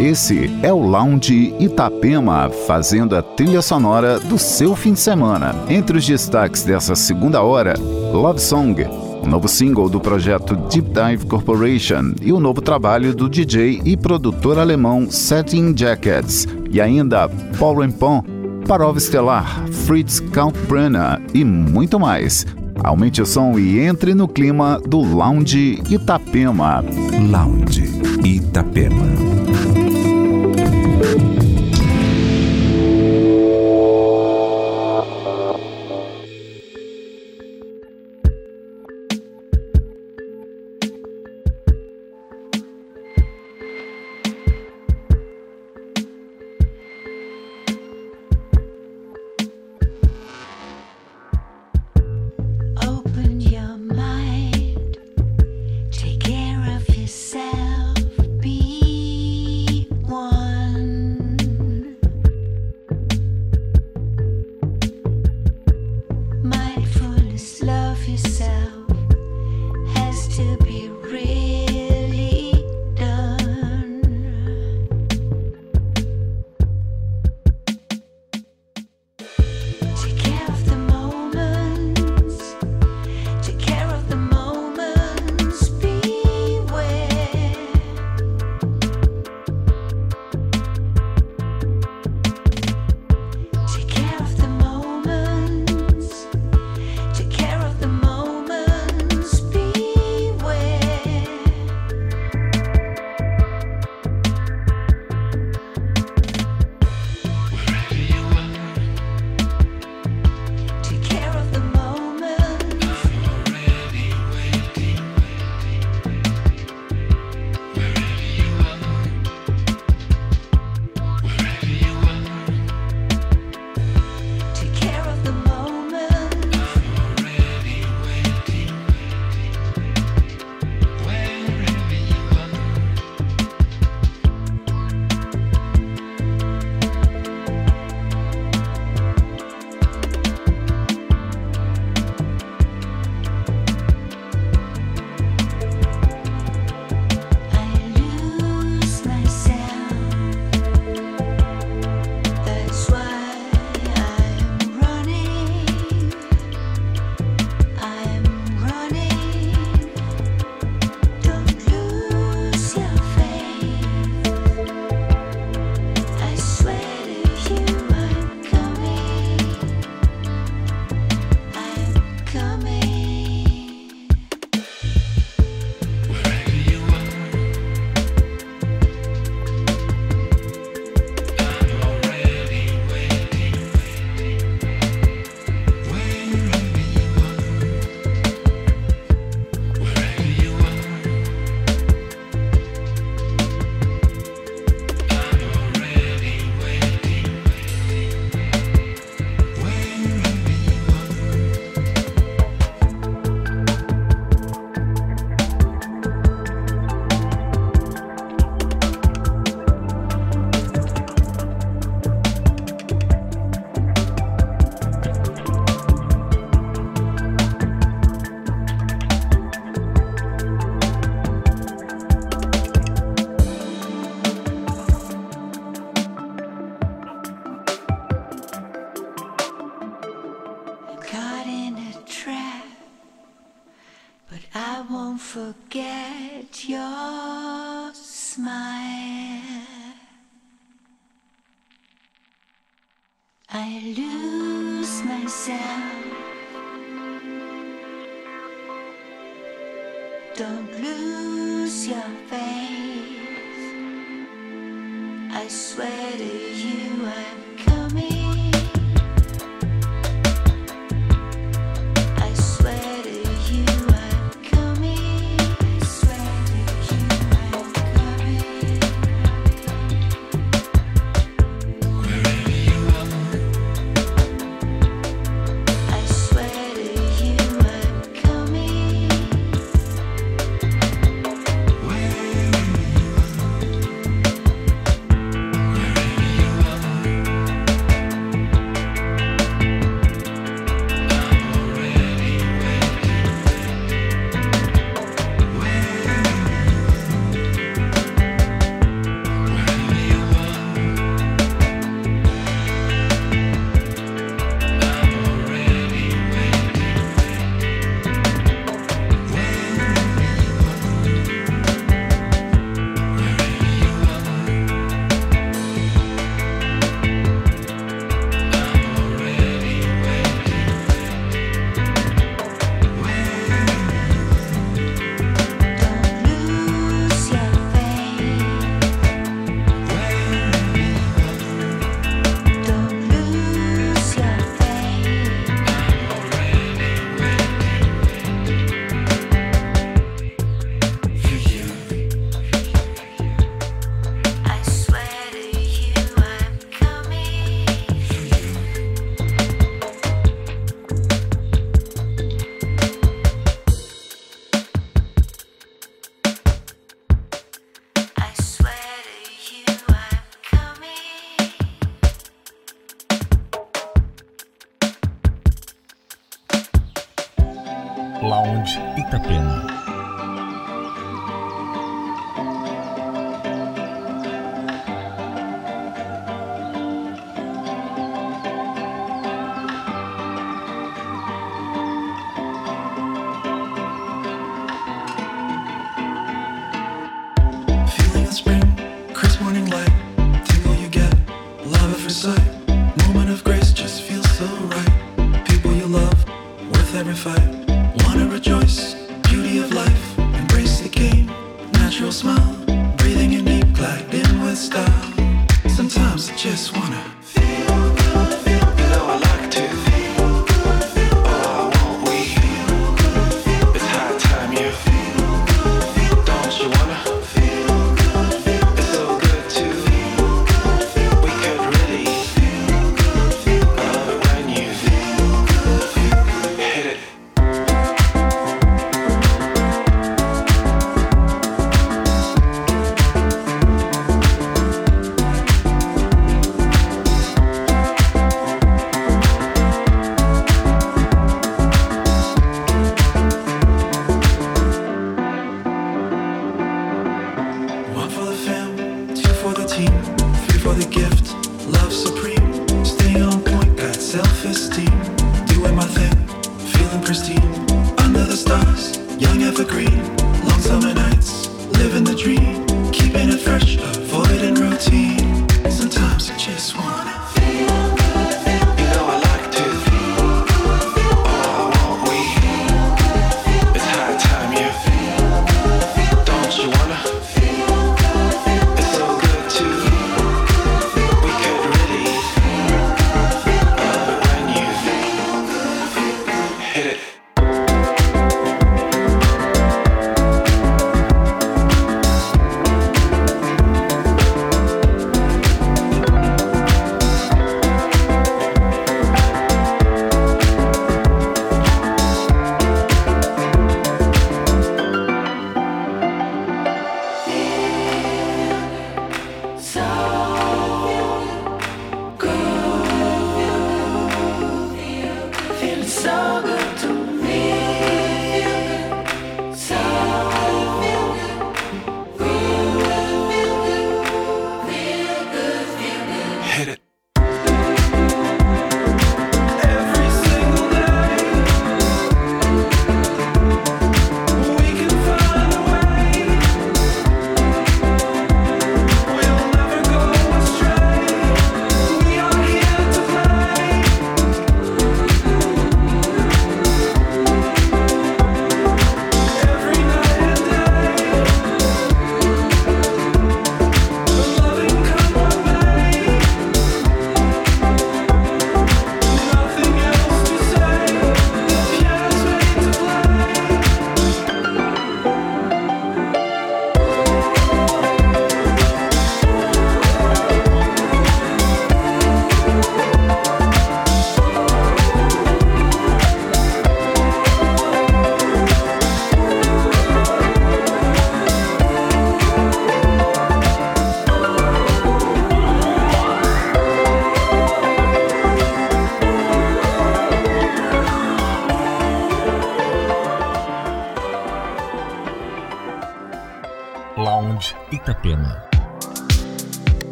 Esse é o Lounge Itapema, fazendo a trilha sonora do seu fim de semana. Entre os destaques dessa segunda hora, Love Song, o novo single do projeto Deep Dive Corporation e o novo trabalho do DJ e produtor alemão Setting Jackets, e ainda Paul Pon, Parov Estelar, Fritz Kalkbrenner e muito mais. Aumente o som e entre no clima do Lounge Itapema. Lounge Itapema. I lose myself. Don't lose your faith. I swear to you, I. Lounge Itapema.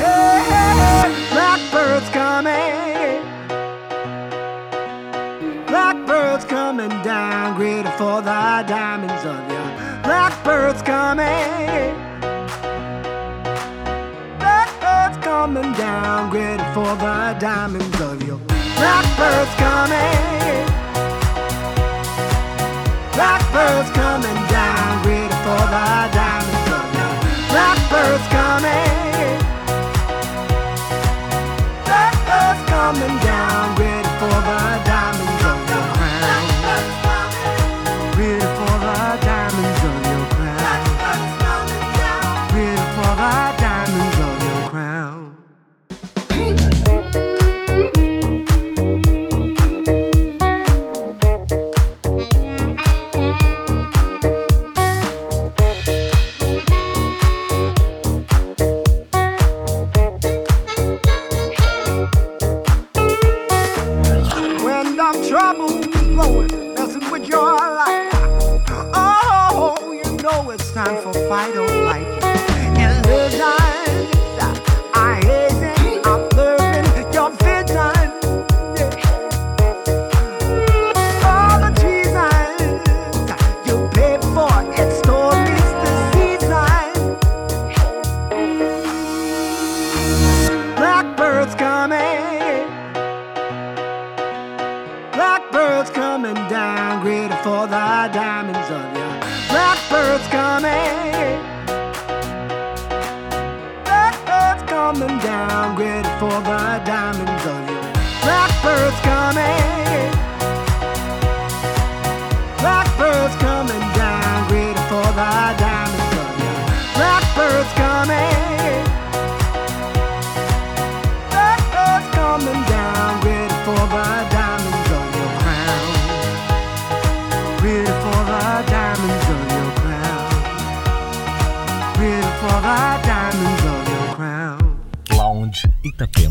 Hey, blackbird's coming. Blackbird's coming down, ready for the diamonds of your blackbird's coming. Blackbird's coming down, for the diamonds of your blackbird's coming. Blackbird's coming down, for the Blackbird's coming. Blackbird's coming down, ready for the diamond. It's coming. Blackbird's coming down, ready for the diamonds of your blackbird's coming. tetap ya,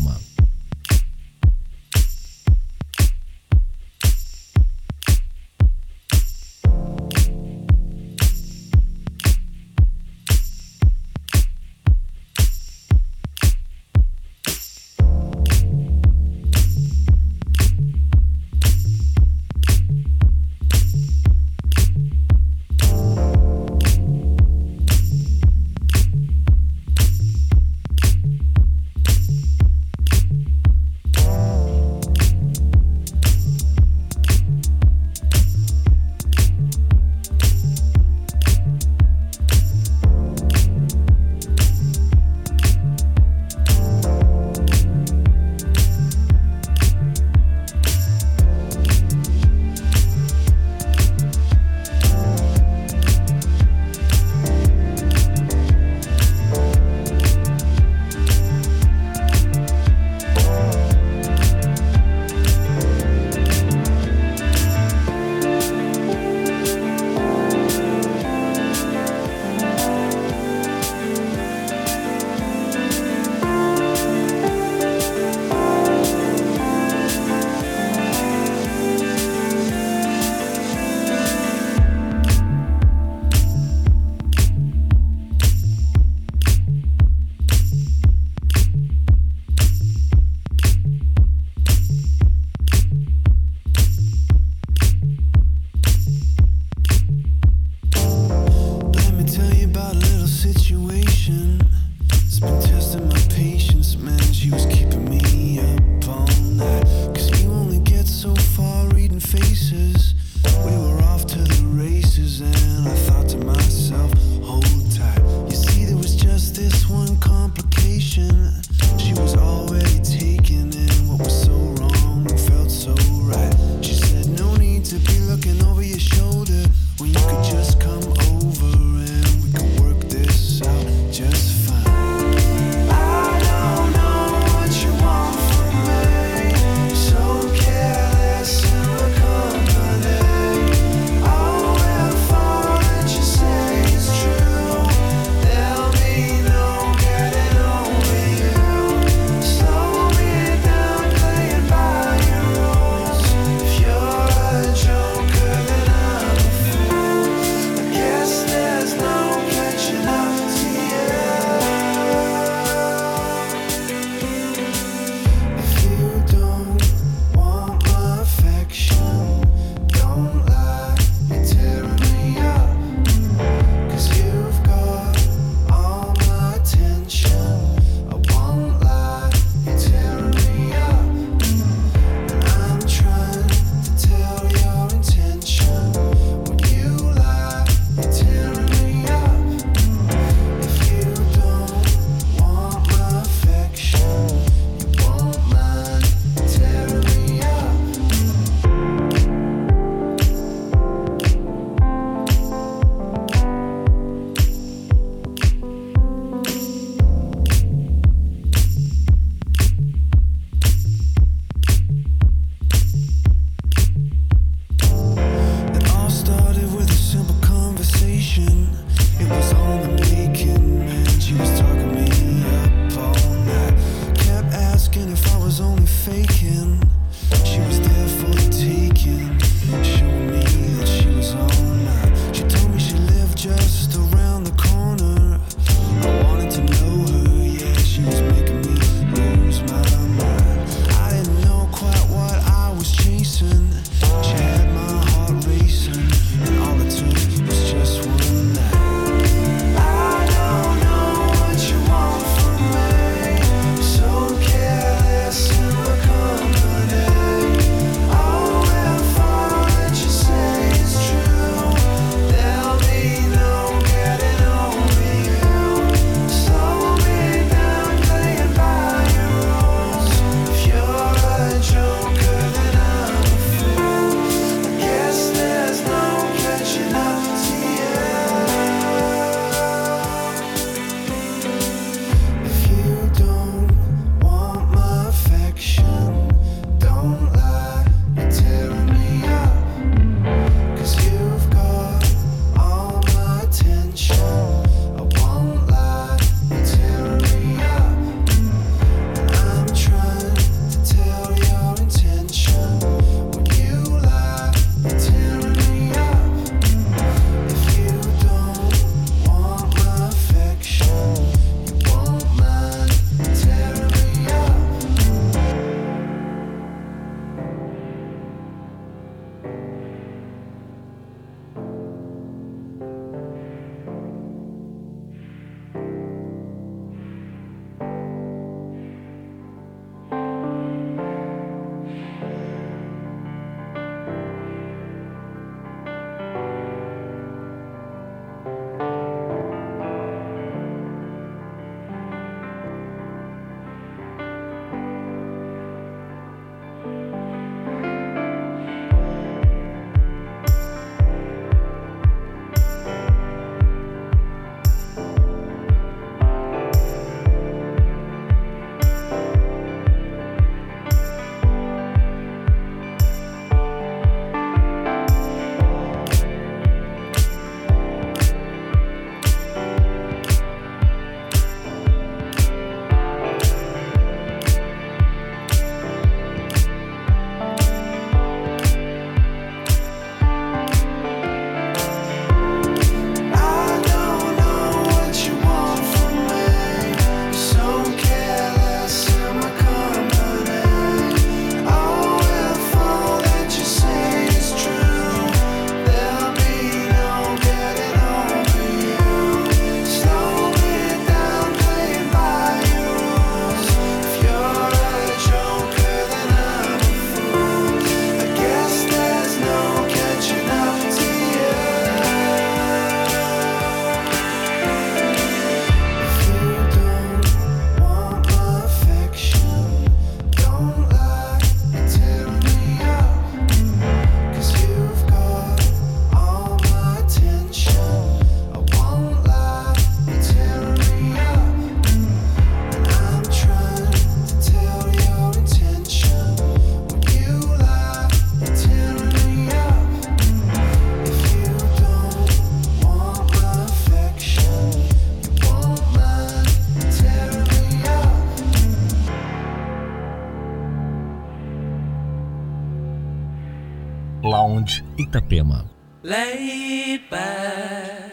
Laid back,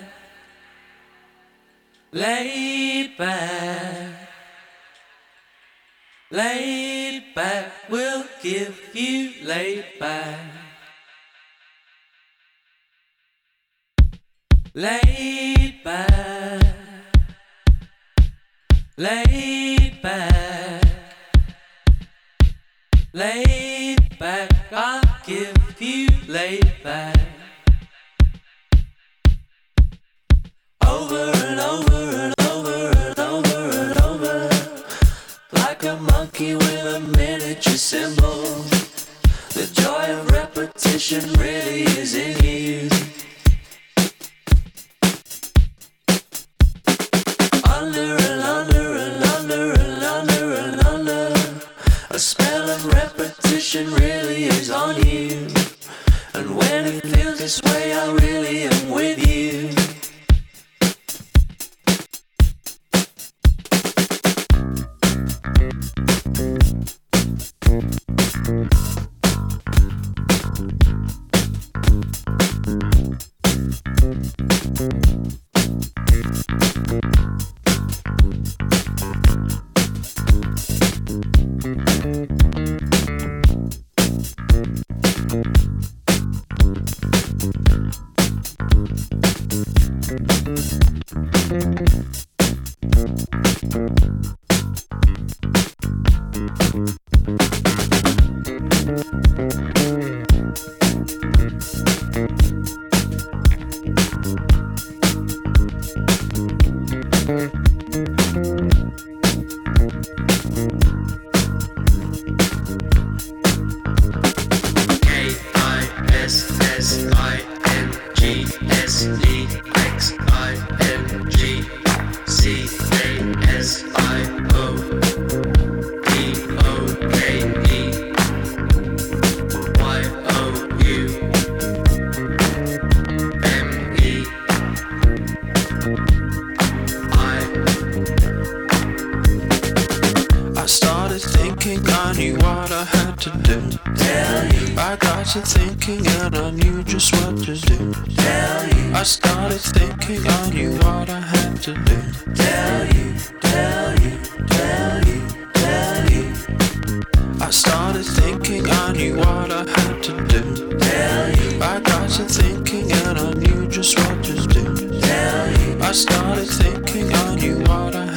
laid back, laid back. We'll give you laid back. Over and over and over and over and over, like a monkey with a miniature cymbal. The joy of repetition really is in you. Under and under and under and under and under, a spell of repetition really is on you. And when it feels this way, I really am with you. Thinking I knew what I had to do. Tell you. I got to thinking and I knew just what to do. Tell you. I started thinking I knew what I had to do. Tell you, tell you, tell you, tell you. I started thinking I knew what I had to do. Tell you. I got to thinking and I knew just what to do. Tell you. I started thinking I knew what I had to do.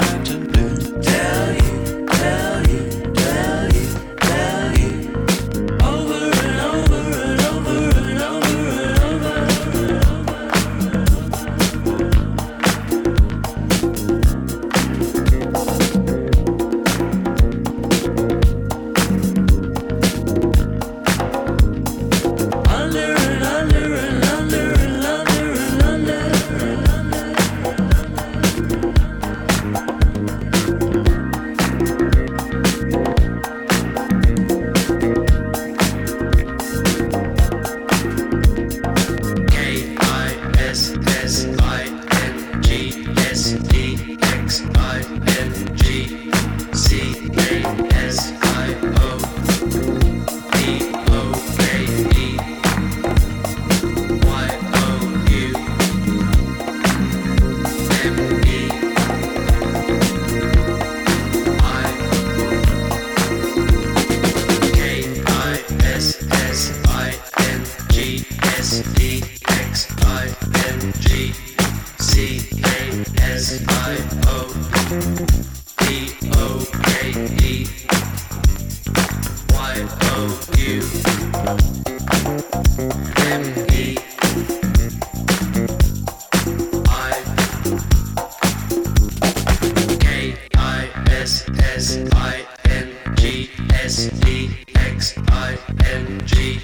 S S I N G S E X I N G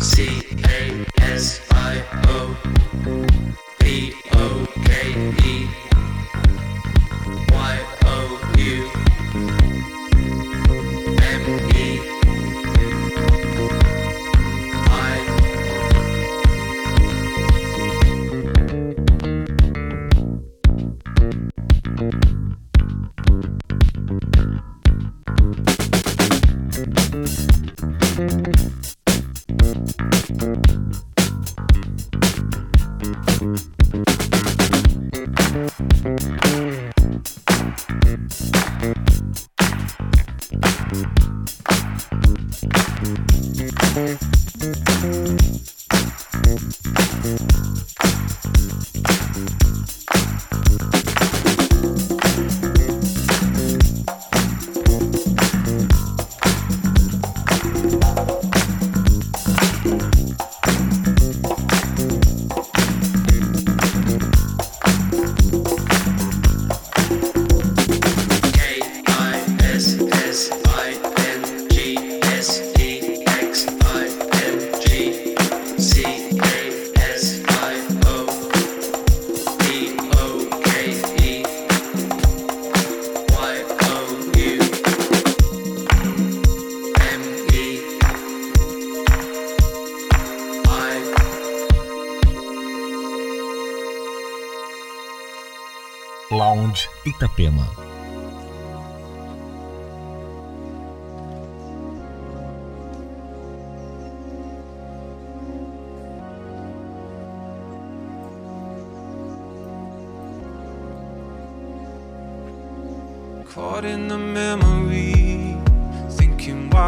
C A S I O.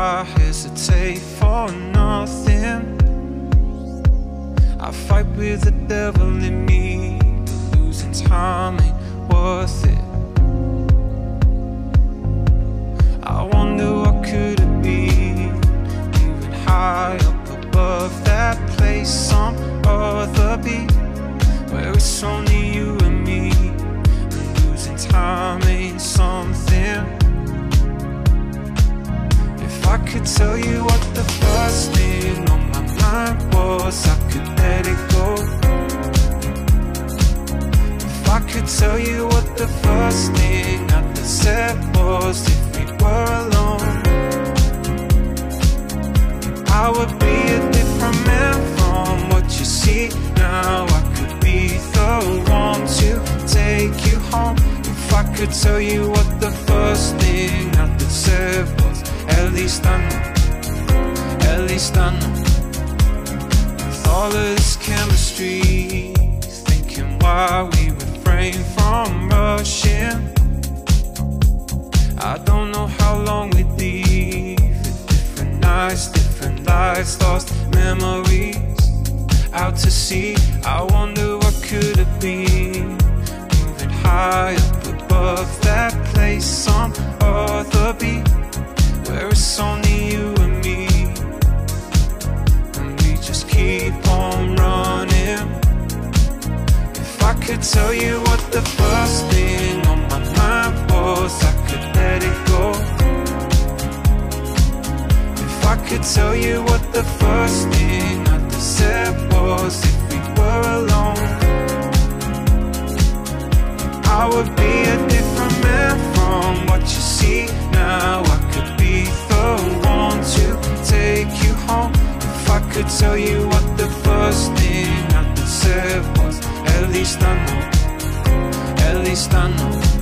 why hesitate for nothing. I fight with the devil in me, losing time ain't worth it. I wonder what could it be? Moving high up above that place, some other beat where it's only you and me. Losing time could tell you what the first thing on my mind was, I could let it go. If I could tell you what the first thing I said was if we were alone, I would be a different man from what you see now. I could be the one to take you home. If I could tell you what the first thing I say was, at least I know. With all of this chemistry, thinking why we refrain from rushing. I don't know how long we leave Different nights, different lives, lost memories Out to sea, I wonder what could it be Moving high up above that place Some other beat Where it's only you and me And we just keep on running If I could tell you what the first thing on my mind was I could let it go. If I could tell you what the first thing I said was, if we were alone, I would be a different man from what you see now. I be to take you home. If I could tell you what the first thing I said was, at least I know, at least I know.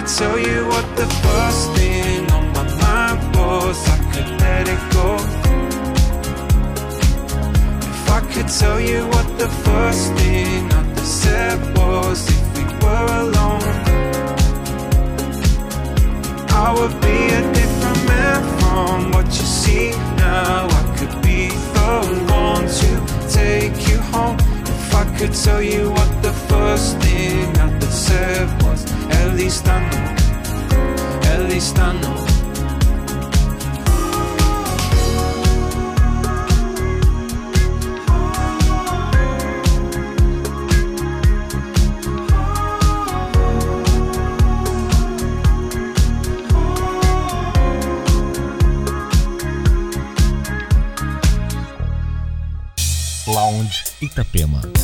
Could tell you what the first thing on my mind was, I could let it go. If I could tell you what the first thing I said was, if we were alone, I would be a different man from what you see now. I could be the one to take you home. If I could tell you what the first thing I said was. At least I know, at least I know. Lounge Itapema.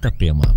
Itapema.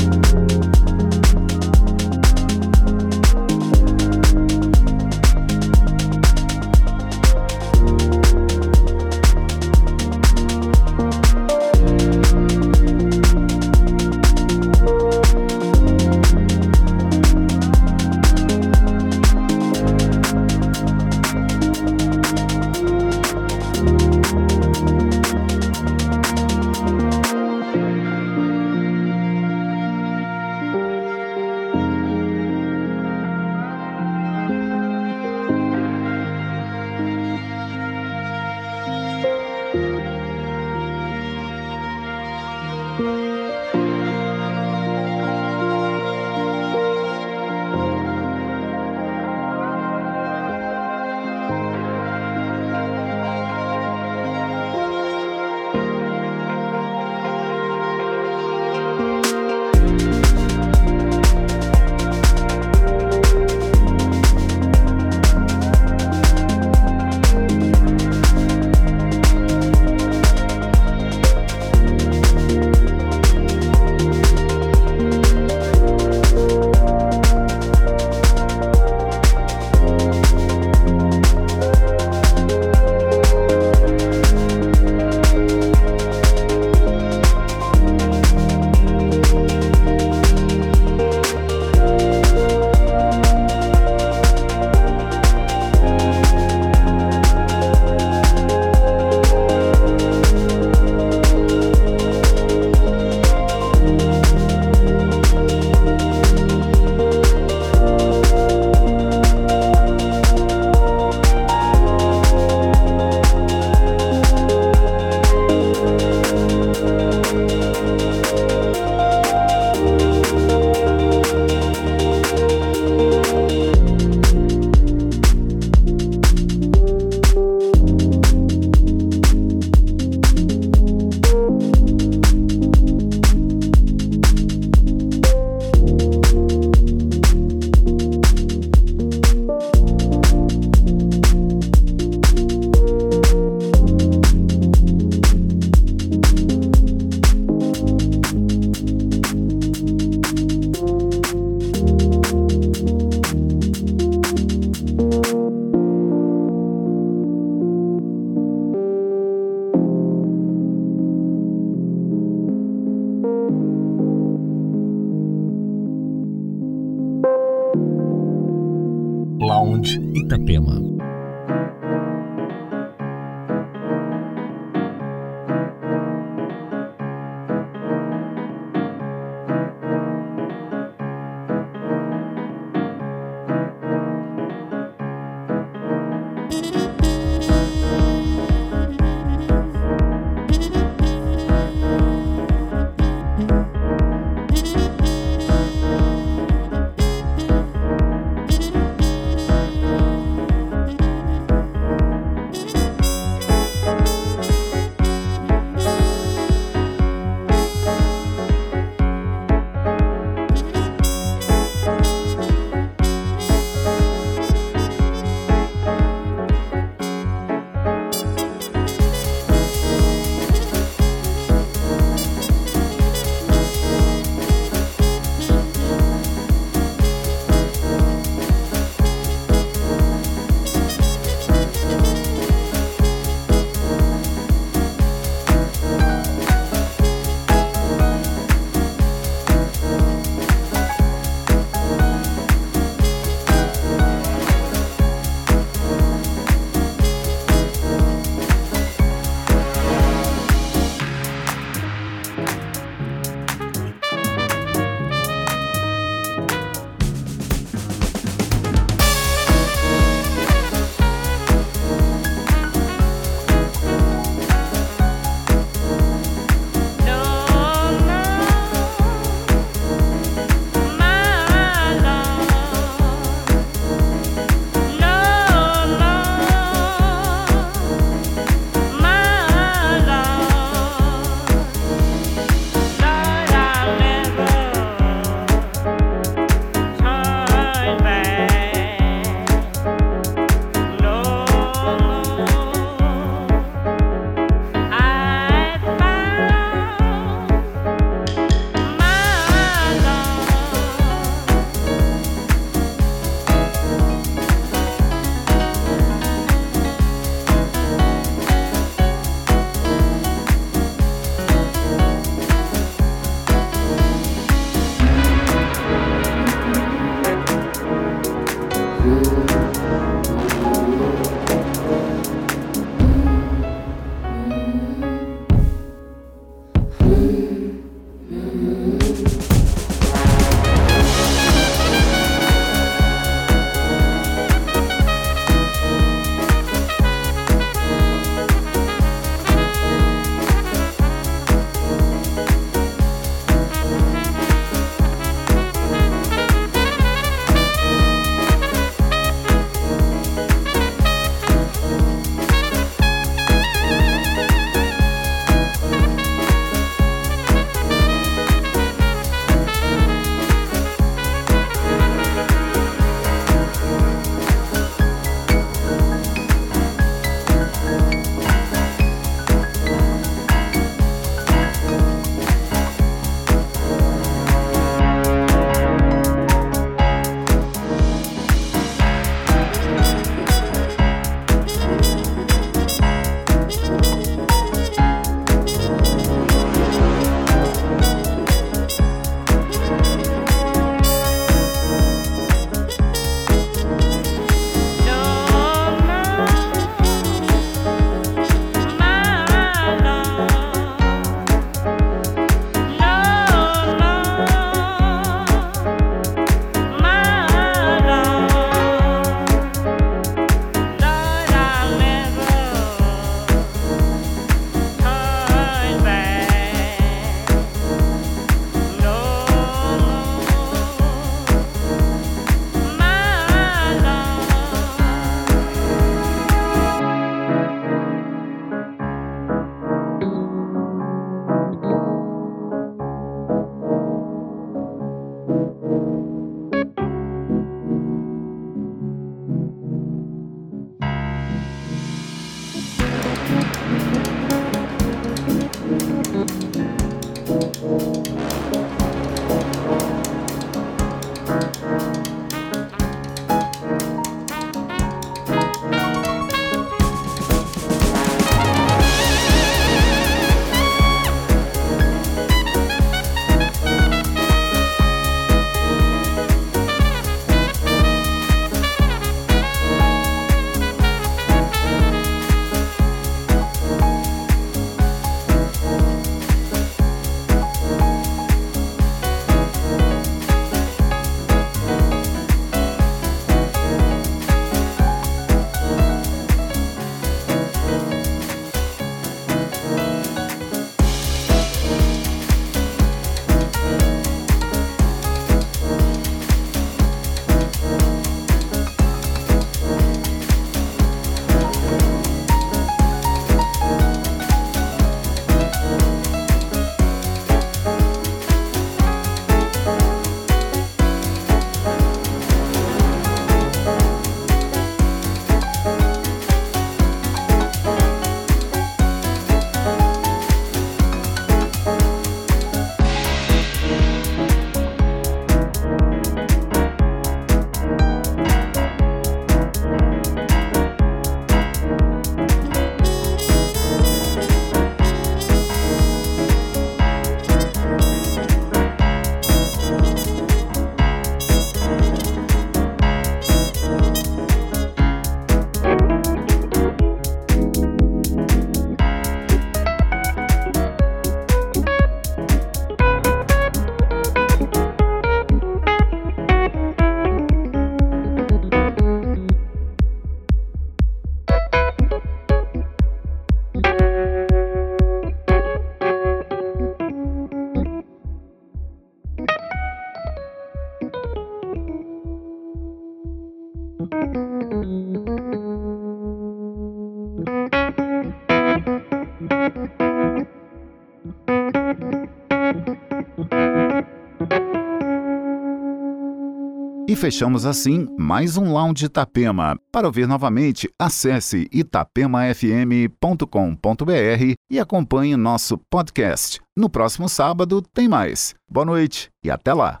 E fechamos assim mais um Lounge Itapema. Para ouvir novamente, acesse itapemafm.com.br e acompanhe nosso podcast. No próximo sábado tem mais. Boa noite e até lá.